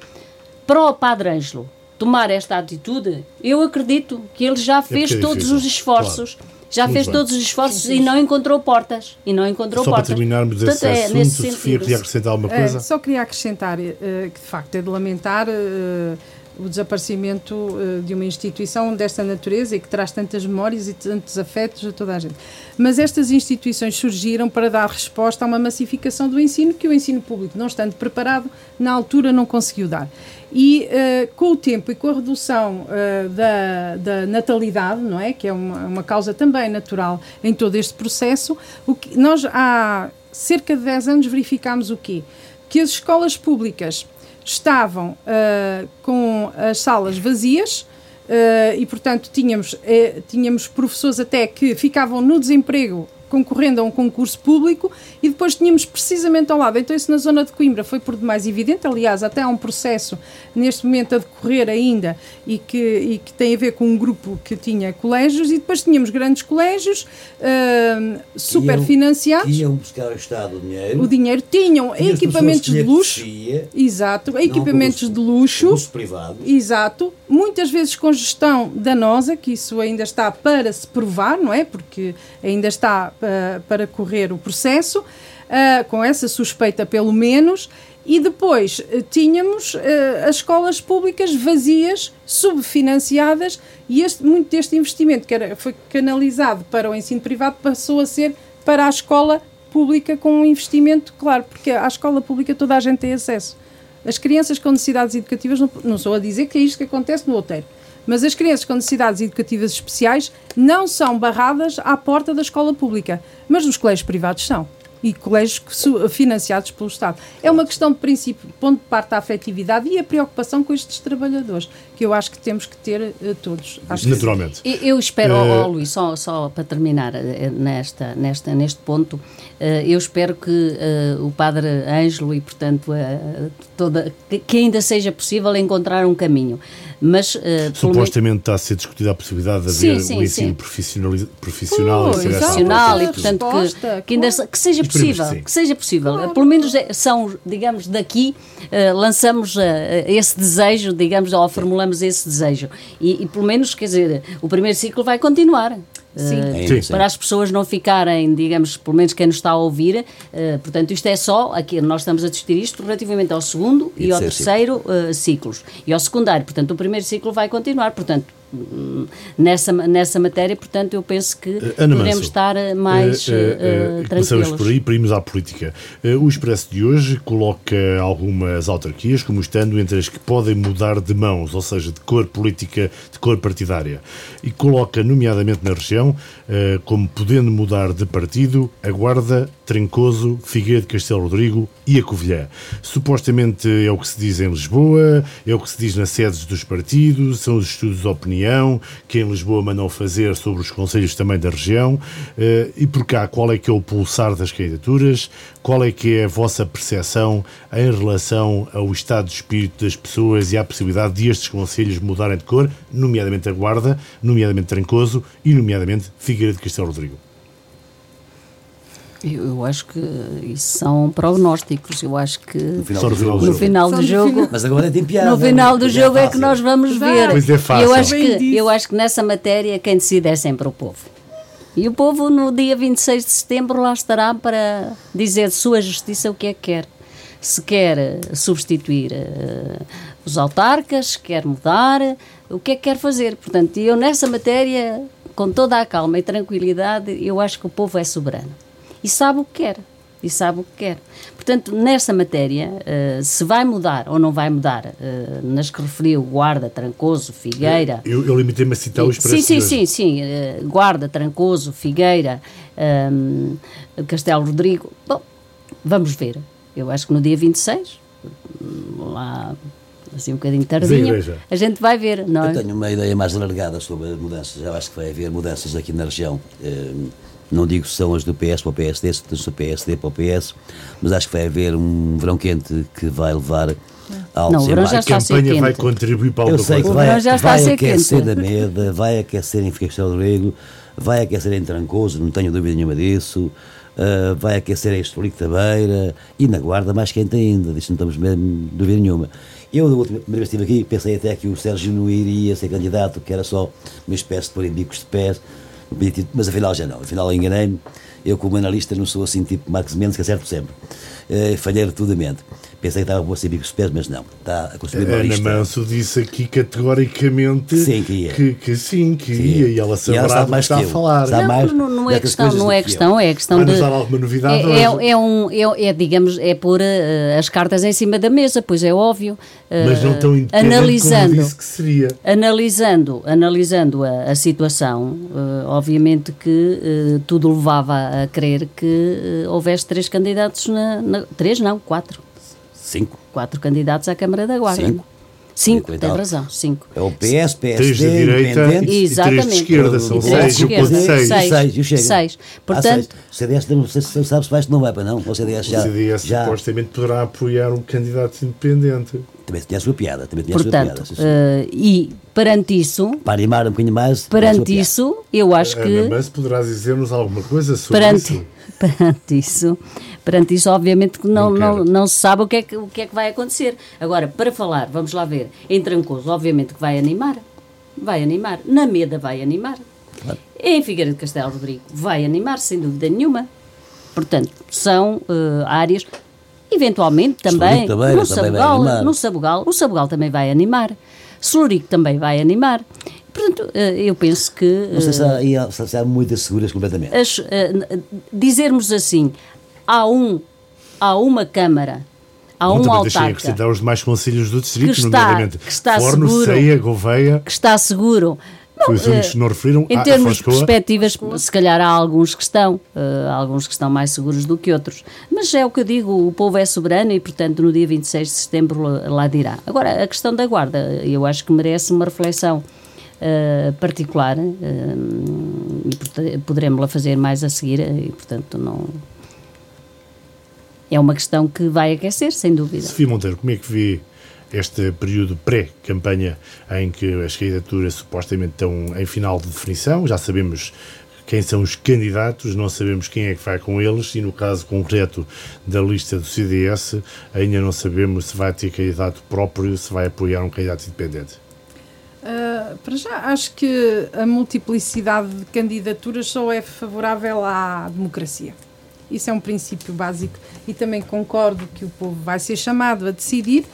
para o Padre Ângelo tomar esta atitude, eu acredito que ele já é fez é todos os esforços. Claro. Já Muito fez bem. todos os esforços sim, sim. e não encontrou portas. E não encontrou só portas. para terminarmos Portanto, esse é, assunto, Sofia, queria acrescentar alguma é, coisa? É, só queria acrescentar uh, que, de facto, é de lamentar uh, o desaparecimento uh, de uma instituição desta natureza e que traz tantas memórias e tantos afetos a toda a gente. Mas estas instituições surgiram para dar resposta a uma massificação do ensino que o ensino público, não estando preparado, na altura não conseguiu dar. E uh, com o tempo e com a redução uh, da, da, natalidade, não é? Que é uma, uma causa também natural em todo este processo, o que nós há cerca de 10 anos verificámos o quê? Que as escolas públicas estavam uh, com as salas vazias uh, e, portanto, tínhamos, uh, tínhamos professores até que ficavam no desemprego concorrendo a um concurso público e depois tínhamos precisamente ao lado. Então, isso na zona de Coimbra foi por demais evidente. Aliás, até há um processo neste momento a decorrer ainda e que, e que tem a ver com um grupo que tinha colégios e depois tínhamos grandes colégios uh, super financiados. Iam buscar ao Estado o dinheiro. O dinheiro tinham equipamentos de luxo. exato, equipamentos de luxo. privado. Exato. Muitas vezes com gestão danosa, que isso ainda está para se provar, não é? Porque ainda está uh, para correr o processo, uh, com essa suspeita pelo menos, e depois uh, tínhamos as escolas públicas vazias, subfinanciadas, e este, muito deste investimento que era, foi canalizado para o ensino privado passou a ser para a escola pública com um investimento, claro, porque à escola pública toda a gente tem acesso. As crianças com necessidades educativas, não, não sou a dizer que é isto que acontece no outeiro, mas as crianças com necessidades educativas especiais não são barradas à porta da escola pública, mas nos colégios privados são e colégios financiados pelo Estado. É uma questão de princípio, ponto de parte da afetividade e a preocupação com estes trabalhadores, que eu acho que temos que ter uh, todos. Acho Naturalmente. Eu, eu espero, uh... oh, Luís, só, só para terminar uh, nesta, nesta, neste ponto, eu espero que o Padre Ângelo e, portanto, toda, que ainda seja possível encontrar um caminho. Mas, uh, Supostamente está a ser discutida a possibilidade de haver sim, um ensino profissional, profissional, profissional e, portanto, que, que, ainda, que seja possível. Que seja possível. Claro. Pelo menos é, são, digamos, daqui uh, lançamos uh, esse desejo, digamos, ou formulamos esse desejo. E, e, pelo menos, quer dizer, o primeiro ciclo vai continuar. Sim. Sim. Para as pessoas não ficarem, digamos, pelo menos quem nos está a ouvir, uh, portanto, isto é só, aqui nós estamos a discutir isto relativamente ao segundo e, e ao terceiro uh, ciclos. E ao secundário, portanto, o primeiro ciclo vai continuar, portanto, nessa, nessa matéria, portanto, eu penso que uh, podemos estar eh, mais uh, uh, tranquilos. por aí, primos à política. o Expresso de hoje coloca algumas autarquias como estando entre as que podem mudar de mãos, ou seja, de cor política, de cor partidária. E coloca, nomeadamente na região, como podendo mudar de partido, a Guarda, Trencoso, Figueiredo Castelo Rodrigo e a Covilhã. Supostamente é o que se diz em Lisboa, é o que se diz nas sedes dos partidos, são os estudos de opinião que em Lisboa mandam fazer sobre os conselhos também da região, eh, e por cá, qual é que é o pulsar das candidaturas, qual é que é a vossa percepção em relação ao estado de espírito das pessoas e à possibilidade de estes conselhos mudarem de cor, nomeadamente a Guarda, nomeadamente Trancoso e nomeadamente Figueira de Castelo Rodrigo? Eu, eu, acho que isso são prognósticos. Eu acho que no final do jogo, no final do jogo mas agora tem piada. No final do jogo é, que nós vamos ver. Pois é fácil. Eu acho que eu acho que nessa matéria quem decide é sempre o povo. E o povo no dia 26 de setembro lá estará para dizer de sua justiça o que é que quer. Se quer substituir uh, os autarcas, se quer mudar, o que é que quer fazer. Portanto, eu nessa matéria, com toda a calma e tranquilidade, eu acho que o povo é soberano e sabe o que quer. E sabe o que quer. Portanto, nessa matéria, uh, se vai mudar ou não vai mudar, uh, nas que referiu Guarda, Trancoso, Figueira. Eu, eu limitei-me a citar os Sim, sim, sim, sim. Uh, Guarda, Trancoso, Figueira, um, Castelo Rodrigo. Bom, vamos ver. Eu acho que no dia 26, lá assim um bocadinho tardinho, a gente vai ver. Não é? Eu tenho uma ideia mais alargada sobre as mudanças. Eu acho que vai haver mudanças aqui na região. Não digo se são as do PS para o PSD, se são do PSD para o PS, mas acho que vai haver um verão quente que vai levar ao Não, o verão já está a campanha vai contribuir para Eu sei que vai, já está vai a aquecer quente. da Meda, vai aquecer em Castelo do Rego, vai aquecer em Trancoso, não tenho dúvida nenhuma disso. Uh, vai aquecer em Estorico da Beira e na Guarda mais quente ainda, disso não estamos mesmo dúvida nenhuma. Eu, da última vez que estive aqui, pensei até que o Sérgio não iria ser candidato, que era só uma espécie de pôr em bicos de pés, mas afinal já não, afinal enganei-me. Eu, como analista, não sou assim tipo Marcos Mendes, que acerto sempre. Uh, falhei rotundamente. Pensei que estava a ser bicos pés, mas não. Está a construir uma Ana Manso disse aqui categoricamente sim, que, ia. Que, que sim, que sim. ia. E ela saberá e ela sabe mais que está a falar. Não, mais não, não é questão, não é questão, é questão de... dar alguma novidade é, é, é, um, é, é, digamos, é pôr uh, as cartas em cima da mesa, pois é óbvio. Uh, mas não tão analisando, como disse que seria. Analisando, analisando a, a situação, uh, obviamente que tudo levava a crer que houvesse três candidatos na, na... Três não, quatro Cinco. Quatro candidatos à Câmara da Guarda. Cinco. Cinco, tem razão, cinco. É o PS, PSD, três da direita e três de esquerda, são seis, e seis. Seis, seis, e chega. Seis. Portanto, o CDS não sei se sabe se vai não vai para não. O CDS já. O CDS já... supostamente poderá apoiar um candidato independente. Também tinha a sua piada, também tinha Portanto, a sua piada. Uh, e perante isso. Para animar um bocadinho mais. Perante isso, eu acho que. Ana, mas poderás dizer-nos alguma coisa sobre perante, isso? Perante isso, perante isso, obviamente que não, não, não, se sabe o que, é que, o que é que vai acontecer. Agora, para falar, vamos lá ver, em Trancoso, obviamente que vai animar. Vai animar. Na Meda vai animar. Claro. Em Figueira de Castelo Rodrigo vai animar, sem dúvida nenhuma. Portanto, são uh, áreas eventualmente também, também no, Sabugal, no Sabugal, o Sabugal também vai animar, Solurico também vai animar. Portanto, eh, eu penso que. Não sei se há, eh, se há muitas seguras completamente. As, uh, dizermos assim, há, um, há uma Câmara há um autarca que os demais conselhos do distrito, que está, nomeadamente que está Forno, seguro, Ceia, Gouveia, que está seguro foi os únicos que não referiram. Em termos de perspectivas, se calhar há alguns que estão, uh, alguns que estão mais seguros do que outros. Mas é o que eu digo, o povo é soberano e, portanto, no dia 26 de setembro lá dirá. Agora, a questão da guarda, eu acho que merece uma reflexão uh, particular uh, e poderemos-la fazer mais a seguir e, portanto, não... É uma questão que vai aquecer, sem dúvida. Sofia Monteiro, como é que vê este período pré-campanha em que as candidaturas supostamente estão em final de definição, já sabemos quem são os candidatos, não sabemos quem é que vai com eles e no caso concreto da lista do CDS ainda não sabemos se vai ter candidato próprio, se vai apoiar um candidato independente. Uh, para já, acho que a multiplicidade de candidaturas só é favorável à democracia. Isso é um princípio básico e também concordo que o povo vai ser chamado a decidir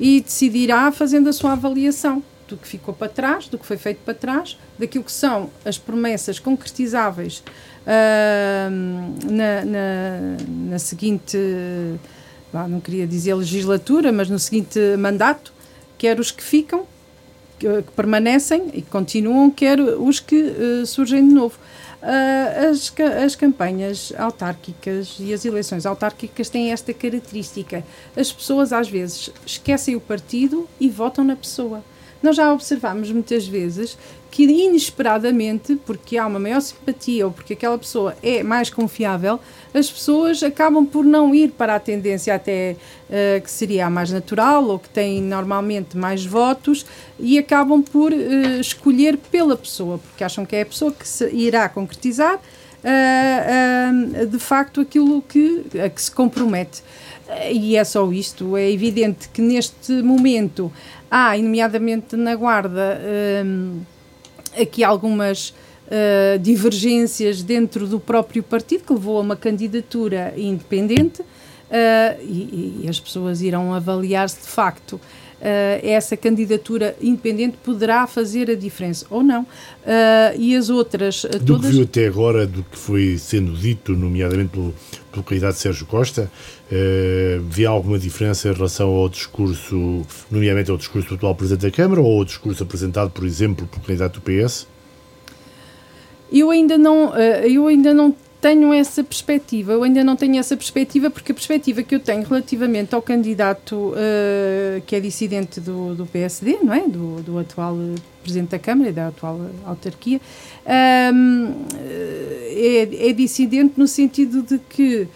e decidirá fazendo a sua avaliação do que ficou para trás, do que foi feito para trás, daquilo que são as promessas concretizáveis uh, na, na, na, seguinte, não queria dizer legislatura, mas no seguinte mandato, quer os que ficam, que, que permanecem e que continuam, quer os que uh, surgem de novo. Uh, as, as campanhas autárquicas e as eleições autárquicas têm esta característica. As pessoas, às vezes, esquecem o partido e votam na pessoa. Nós já observamos muitas vezes que inesperadamente, porque há uma maior simpatia ou porque aquela pessoa é mais confiável, as pessoas acabam por não ir para a tendência até uh, que seria a mais natural ou que tem normalmente mais votos e acabam por uh, escolher pela pessoa, porque acham que é a pessoa que se irá concretizar uh, de facto aquilo que, a que se compromete. E é só isto. É evidente que neste momento há, nomeadamente na Guarda, aqui algumas uh, divergências dentro do próprio partido, que levou a uma candidatura independente, uh, e, e, as pessoas irão avaliar se de facto Uh, essa candidatura independente poderá fazer a diferença ou não. E as outras. Do todas... que viu até agora, do que foi sendo dito, nomeadamente pelo, pelo candidato Sérgio Costa, uh, via alguma diferença em relação ao discurso, nomeadamente ao discurso do atual Presidente da Câmara ou ao discurso apresentado, por exemplo, pelo candidato do PS? Eu ainda não, eu ainda não tenho essa perspectiva. Eu ainda não tenho essa perspectiva porque a perspectiva que eu tenho relativamente ao candidato uh, que é dissidente do, do PSD, não é? Do, do atual Presidente da Câmara e da atual autarquia, um, é, é dissidente no sentido de que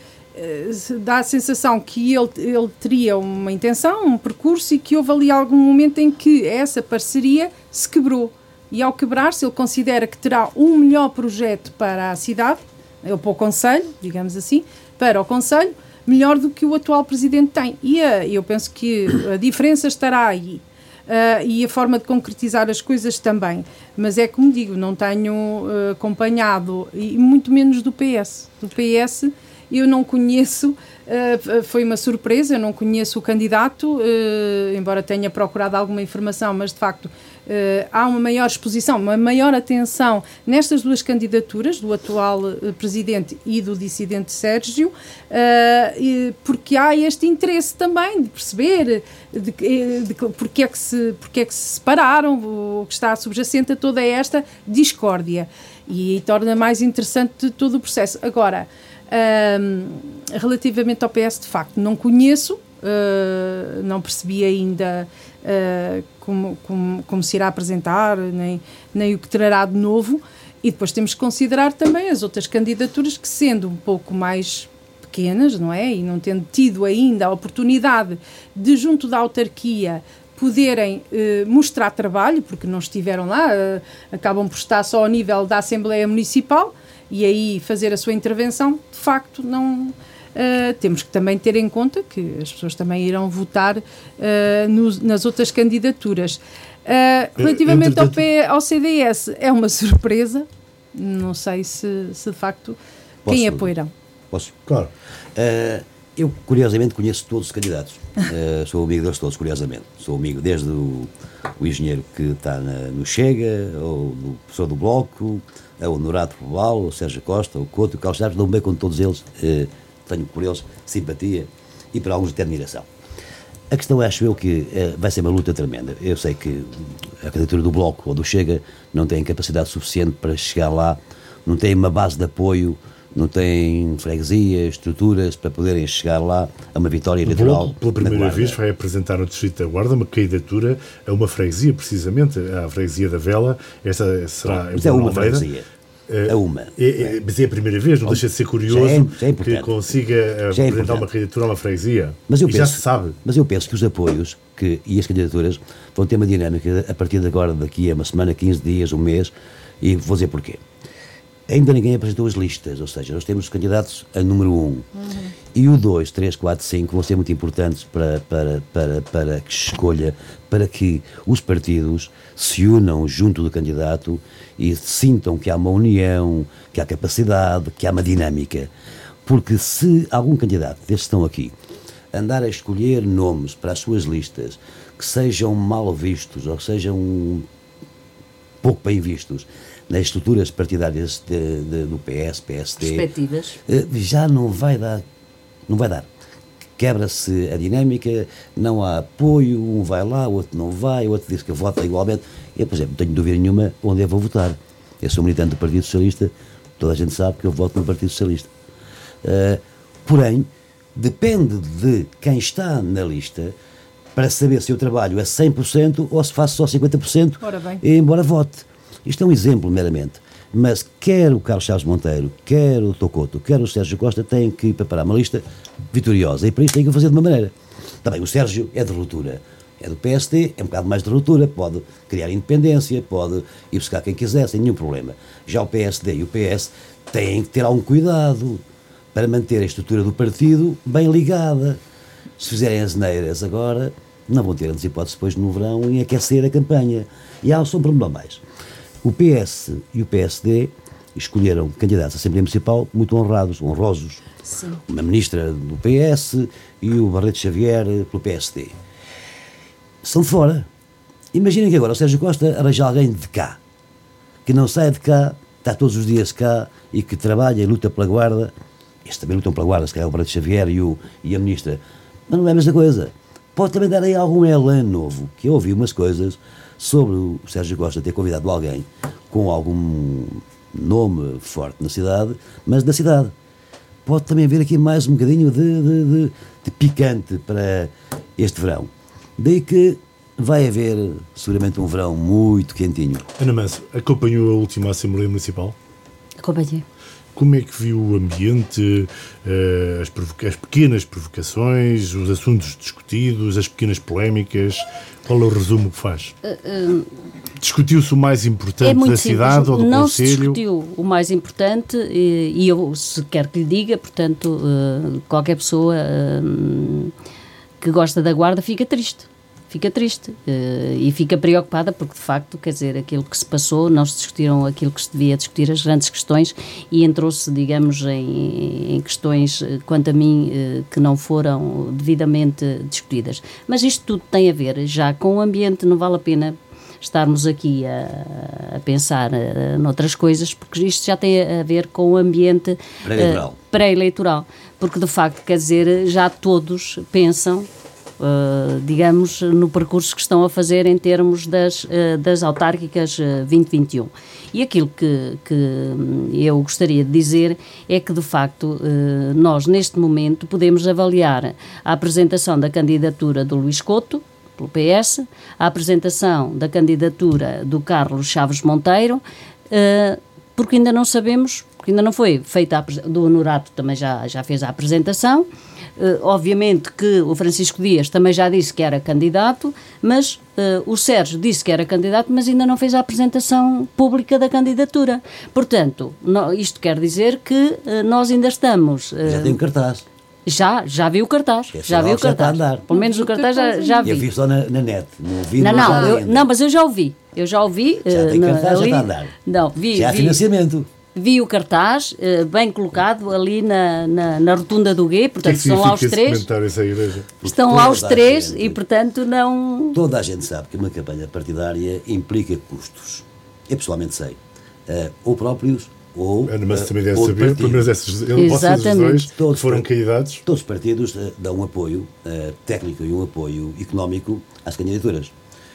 dá a sensação que ele, ele teria uma intenção, um percurso e que houve ali algum momento em que essa parceria se quebrou. E ao quebrar-se, ele considera que terá um melhor projeto para a cidade ou para o Conselho, digamos assim, para o Conselho, melhor do que o atual Presidente tem. E uh, eu penso que a diferença estará aí. Uh, e a forma de concretizar as coisas também. Mas é como digo, não tenho uh, acompanhado, e muito menos do PS. Do PS eu não conheço, uh, foi uma surpresa, eu não conheço o candidato, embora tenha procurado alguma informação, mas de facto Uh, há uma maior exposição, uma maior atenção nestas duas candidaturas, do atual presidente e do dissidente Sérgio, porque há este interesse também de perceber de, de, porque, é que se, porque é que se separaram, o que está subjacente a toda esta discórdia. E torna mais interessante todo o processo. Agora, relativamente ao PS, de facto, não conheço, não percebi ainda uh, como, como, como, se irá apresentar, nem, nem o que trará de novo. E depois temos que considerar também as outras candidaturas que, sendo um pouco mais pequenas, não é? E não tendo tido ainda a oportunidade de, junto da autarquia, poderem uh, mostrar trabalho, porque não estiveram lá, uh, acabam por estar só ao nível da Assembleia Municipal e aí fazer a sua intervenção, de facto, não Uh, temos que também ter em conta que as pessoas também irão votar uh, nas outras candidaturas. Uh, relativamente ao, P, ao CDS, é uma surpresa, não sei se, se de facto Posso, quem apoiarão. Posso? Claro. eu, curiosamente, conheço todos os candidatos. sou amigo deles todos, curiosamente. Sou amigo desde o, o engenheiro que está na, no Chega, ou do professor do Bloco, o Norato Pobal, o Sérgio Costa, o Couto, o Carlos Chaves, dou bem com todos eles tenho por eles simpatia e por alguns até admiração. A questão acho eu que é, vai ser uma luta tremenda. Eu sei que a candidatura do Bloco ou do Chega não tem capacidade suficiente para chegar lá, não tem uma base de apoio, não tem freguesia, estruturas para poderem chegar lá a uma vitória eleitoral. Pela primeira vez vai apresentar no Distrito da Guarda uma candidatura a uma freguesia, precisamente, à freguesia da Vela. Esta será. Mas é uma freguesia. É, é uma. É, é, mas é a primeira vez, não deixa de ser curioso já é, já é que consiga eh, já apresentar uma candidatura a uma freguesia. Mas eu penso, já se sabe. Mas eu penso que os apoios que, e as candidaturas vão ter uma dinâmica a partir de agora, daqui a uma semana, 15 dias, um mês, e vou dizer porquê. Ainda ninguém apresentou as listas, ou seja, nós temos os candidatos a número 1. Um, uhum. E o 2, 3, 4, 5 vão ser muito importantes para, para, para, para que escolha, para que os partidos se unam junto do candidato e sintam que há uma união, que há capacidade, que há uma dinâmica. Porque se algum candidato destes estão aqui andar a escolher nomes para as suas listas que sejam mal vistos ou que sejam pouco bem vistos nas estruturas partidárias de, de, do PS, PSD, eh, já não vai dar, não vai dar. Quebra-se a dinâmica, não há apoio, um vai lá, o outro não vai, o outro diz que vota igualmente. Eu, por exemplo, não tenho dúvida nenhuma onde eu vou votar. Eu sou militante do Partido Socialista, toda a gente sabe que eu voto no Partido Socialista. Uh, porém, depende de quem está na lista para saber se eu trabalho a 100% ou se faço só 50%, Ora bem. embora vote. Isto é um exemplo, meramente. Mas quer o Carlos Chaves Monteiro, quer o Tocoto, quer o Sérgio Costa têm que preparar uma lista vitoriosa e para isso têm que o fazer de uma maneira. Também o Sérgio é de ruptura. É do PSD, é um bocado mais de ruptura, pode criar independência, pode ir buscar quem quiser, sem nenhum problema. Já o PSD e o PS têm que ter algum cuidado para manter a estrutura do partido bem ligada. Se fizerem as neiras agora, não vão ter antes hipóteses depois no verão em aquecer a campanha. E há só um problema mais. O PS e o PSD escolheram candidatos à Assembleia Municipal muito honrados, honrosos. Sim. Uma ministra do PS e o Barreto Xavier pelo PSD. São de fora. Imaginem que agora o Sérgio Costa arranja alguém de cá, que não sai de cá, está todos os dias cá e que trabalha e luta pela guarda. Estes também lutam pela guarda, se calhar o Barreto Xavier e, o, e a ministra. Mas não é a mesma coisa. Pode também dar aí algum elan novo, que eu ouvi umas coisas sobre o Sérgio Costa ter convidado alguém com algum nome forte na cidade, mas da cidade. Pode também haver aqui mais um bocadinho de, de, de, de picante para este verão. Daí que vai haver seguramente um verão muito quentinho. Ana Manso, acompanhou a última Assembleia Municipal? Acompanhei. Como é que viu o ambiente, eh, as, provoca- as pequenas provocações, os assuntos discutidos, as pequenas polémicas? Qual é o resumo que faz? Discutiu-se o mais importante é da simples. cidade ou do Não se Conselho? discutiu o mais importante e, e eu, se quer que lhe diga, portanto, eh, qualquer pessoa que gosta da guarda fica triste. Fica triste eh, e fica preocupada porque, de facto, quer dizer, aquilo que se passou, não se discutiram aquilo que se devia discutir, as grandes questões, e entrou-se, digamos, em, em questões, eh, quanto a mim, eh, que não foram devidamente discutidas. Mas isto tudo tem a ver já com o ambiente, não vale a pena estarmos aqui a, a pensar noutras coisas, porque isto já tem a ver com o ambiente Pré-eleitoral. eh, pré-eleitoral. Porque, de facto, quer dizer, já todos pensam, eh, digamos, no percurso que estão a fazer em termos das, eh, das autárquicas eh, 2021. E aquilo que, que hum, eu gostaria de dizer é que, de facto, eh, nós, neste momento, podemos avaliar a apresentação da candidatura do Luís Couto, pelo PS, a apresentação da candidatura do Carlos Chaves Monteiro, eh, porque ainda não sabemos, porque ainda não foi feita a do Honorato também já, já fez a apresentação. Eh, obviamente que o Francisco Dias também já disse que era candidato, mas eh, o Sérgio disse que era candidato, mas ainda não fez a apresentação pública da candidatura. Portanto, no- isto quer dizer que eh, nós ainda estamos. Já tem um cartaz. já, já vi o cartaz. Esse Já vi o já cartaz. andar. Pelo menos o cartaz já, já Eu vi. vi só na, na net. Não vi Não, não, eu- não, mas eu já ouvi. Eu já ouvi. Já tem na- cartaz, já está a andar. Não, vi, Já há vi, financiamento. Vi o cartaz, eh, bem colocado ali na, na, na rotunda do Guê, que é portanto que estão lá os três. Estão lá os três gente. e, portanto, não. Toda a gente sabe que uma campanha partidária implica custos. Eu pessoalmente sei. Eh, ou próprios, ou. Ana eh, também deve saber, pelo menos esses, vocês dois, que Todos foram candidatos. Todos os partidos eh, dão um apoio eh, técnico e um apoio económico às candidaturas,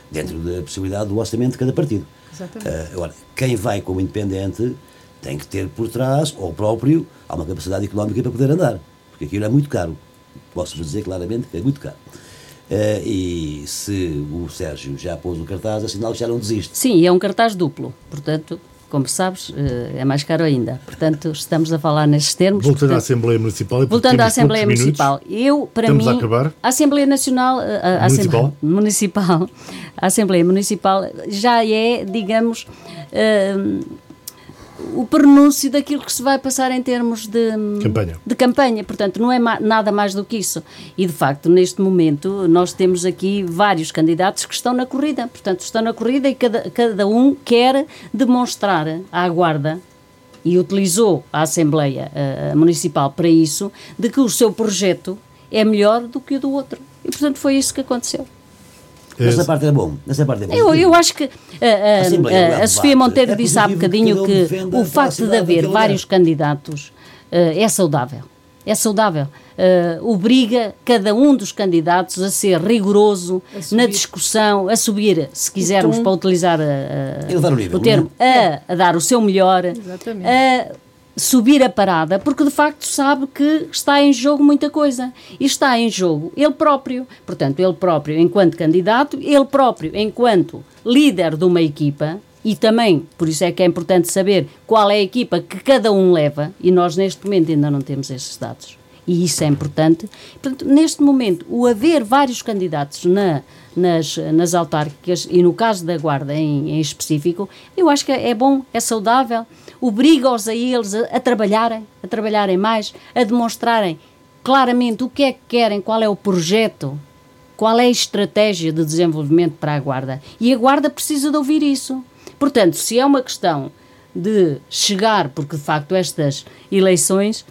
dentro da possibilidade do orçamento de cada partido. Exatamente. Agora, quem vai como independente tem que ter por trás, ou próprio, há uma capacidade económica para poder andar, porque aquilo é muito caro. Posso-vos dizer claramente que é muito caro. Eh, e se o Sérgio já pôs o cartaz, é sinal que já não desiste. Sim, é um cartaz duplo, portanto, como sabes, eh, é mais caro ainda. Portanto, estamos a falar nestes termos. Voltando à portanto, Assembleia Municipal. e Voltando à Assembleia Municipal, minutos, eu, para Estamos mim, a acabar? a Assembleia Nacional, a, a Municipal? Assembleia Municipal, a Assembleia Municipal já é, digamos, hum, o pronúncio daquilo que se vai passar em termos de Campanha. de campanha, portanto não é ma- nada mais do que isso. E de facto, neste momento, nós temos aqui vários candidatos que estão na corrida, portanto estão na corrida e cada, cada um quer demonstrar à Guarda e utilizou a Assembleia eh, Municipal para isso, de que o seu projeto é melhor do que o do outro. E portanto foi isso que aconteceu. Nessa parte é bom. Nessa parte é bom. Eu, eu acho que uh, uh, a. Sofia Monteiro É disse há bocadinho que o facto de haver vários lugar. candidatos uh, é saudável. É saudável. Uh, obriga cada um dos candidatos a ser rigoroso A na discussão, a subir, se quisermos, tom. para utilizar uh, o nível, o termo, não a, a dar o seu melhor, Exatamente. a subir a parada, porque de facto sabe que está em jogo muita coisa. E está em jogo ele próprio. Portanto, ele próprio enquanto candidato, ele próprio enquanto líder de uma equipa, e também, por isso é que é importante saber qual é a equipa que cada um leva, e nós neste momento ainda não temos esses dados. E isso é importante. Portanto, neste momento, o haver vários candidatos na, nas, nas autárquicas, e no caso da Guarda em, em específico, eu acho que é bom, é saudável, obriga-os a eles a, a trabalharem, a trabalharem mais, a demonstrarem claramente o que é que querem, qual é o projeto, qual é a estratégia de desenvolvimento para a Guarda. E a Guarda precisa de ouvir isso. Portanto, se é uma questão de chegar, porque de facto estas eleições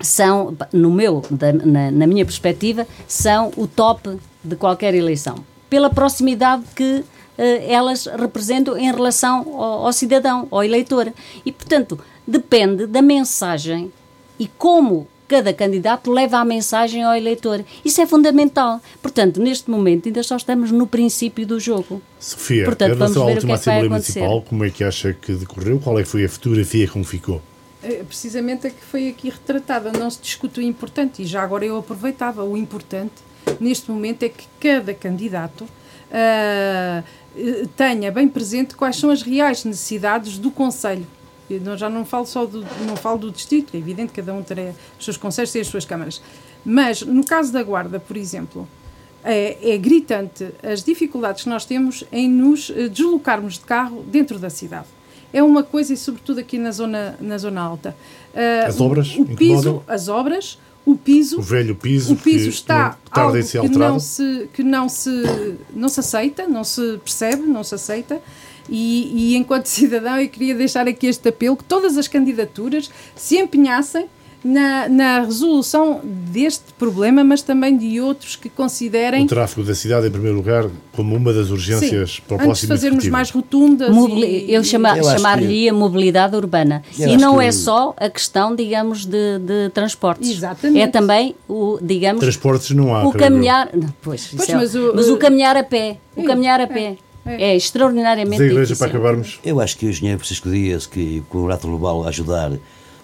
são, no meu, da, na, na, minha perspectiva, são o top de qualquer eleição. Pela proximidade que elas representam em relação ao, ao cidadão, ao eleitor. E, portanto, depende da mensagem e como cada candidato leva a mensagem ao eleitor. Isso é fundamental. Portanto, neste momento ainda só estamos no princípio do jogo. Sofia, Portanto, em relação à última é Assembleia Municipal, como é que acha que decorreu? Qual é que foi a fotografia como ficou? É, precisamente a que foi aqui retratada. Não se discute o importante, e já agora eu aproveitava, o importante neste momento é que cada candidato uh, tenha bem presente quais são as reais necessidades do Conselho não, já não falo só do, não falo do distrito, é evidente que cada um terá os seus conselhos e as suas câmaras. Mas no caso da Guarda, por exemplo, é, é, gritante as dificuldades que nós temos em nos eh, deslocarmos de carro dentro da cidade. É uma coisa, e sobretudo aqui na zona, na zona alta. Uh, as obras? O, o piso, as obras, o piso. O velho piso. O piso está algo que não se que não se não se aceita, não se percebe, não se aceita. E, e enquanto cidadão, eu queria deixar aqui este apelo que todas as candidaturas se empenhassem na, na, resolução deste problema, mas também de outros que considerem. O tráfego da cidade, em primeiro lugar, como uma das urgências Sim, para o próximo Antes de fazermos mais rotundas. Mobili e, eu chama, chamar-lhe a mobilidade urbana. e não é só a questão, digamos, de, de transportes. Exatamente. É também o, digamos. Transportes não há. O caminhar. Não, pois, pois é, mas, o, mas o caminhar a pé. O caminhar a pé. É. É, é extraordinariamente da igreja difícil. para acabarmos. Eu acho que o engenheiro Francisco Dias, que com o Rato Global a ajudar,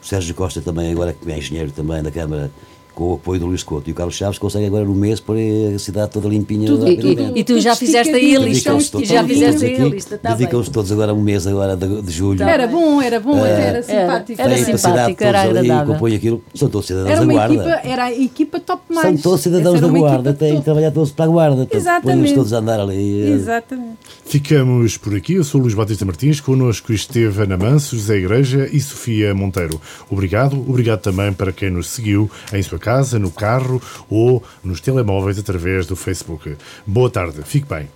Sérgio Costa também, agora que é engenheiro também da Câmara, com o apoio do Luís Couto e o Carlos Chaves consegue agora no mês pôr a cidade toda limpinha. Tudo, e, e, e, tu já fizeste aí a lista. E já fizeste aí a lista. Tá Dedicam-se todos agora um mês agora de, de julho. Era bom, era bom, era simpático. Era, era simpático, era agradável. compõe aquilo, são todos cidadãos era da Guarda. Equipa, era a equipa top mais. São todos cidadãos da Guarda, têm que trabalhar todos para a Guarda. Exatamente. todos a andar ali. Exatamente. Ficamos por aqui. Eu sou Luís Batista Martins, connosco esteve Ana Manso, José Igreja e Sofia Monteiro. Obrigado, obrigado também para quem nos seguiu em sua casa, no carro, carro ou nos telemóveis através do Facebook. Boa tarde, fique bem.